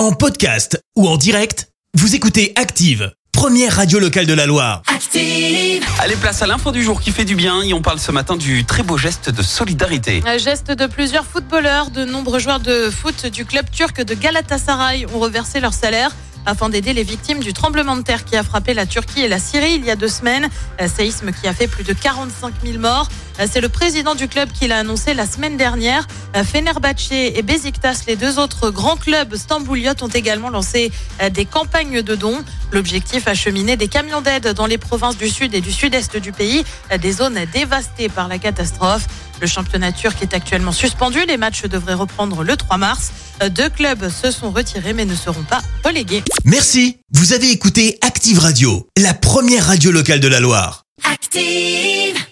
En podcast ou en direct, vous écoutez Active, première radio locale de la Loire. Active. Allez, place à l'info du jour qui fait du bien et on parle ce matin du très beau geste de solidarité. Un geste de plusieurs footballeurs, de nombreux joueurs de foot du club turc de Galatasaray ont reversé leur salaire afin d'aider les victimes du tremblement de terre qui a frappé la Turquie et la Syrie il y a deux semaines. Un séisme qui a fait plus de 45 000 morts. C'est le président du club qui l'a annoncé la semaine dernière. Fenerbahçe et Besiktas, les deux autres grands clubs stambouliotes, ont également lancé des campagnes de dons. L'objectif, acheminer des camions d'aide dans les provinces du sud et du sud-est du pays, des zones dévastées par la catastrophe. Le championnat turc est actuellement suspendu. Les matchs devraient reprendre le 3 mars. Deux clubs se sont retirés mais ne seront pas relégués. Merci. Vous avez écouté Active Radio, la première radio locale de la Loire. Active.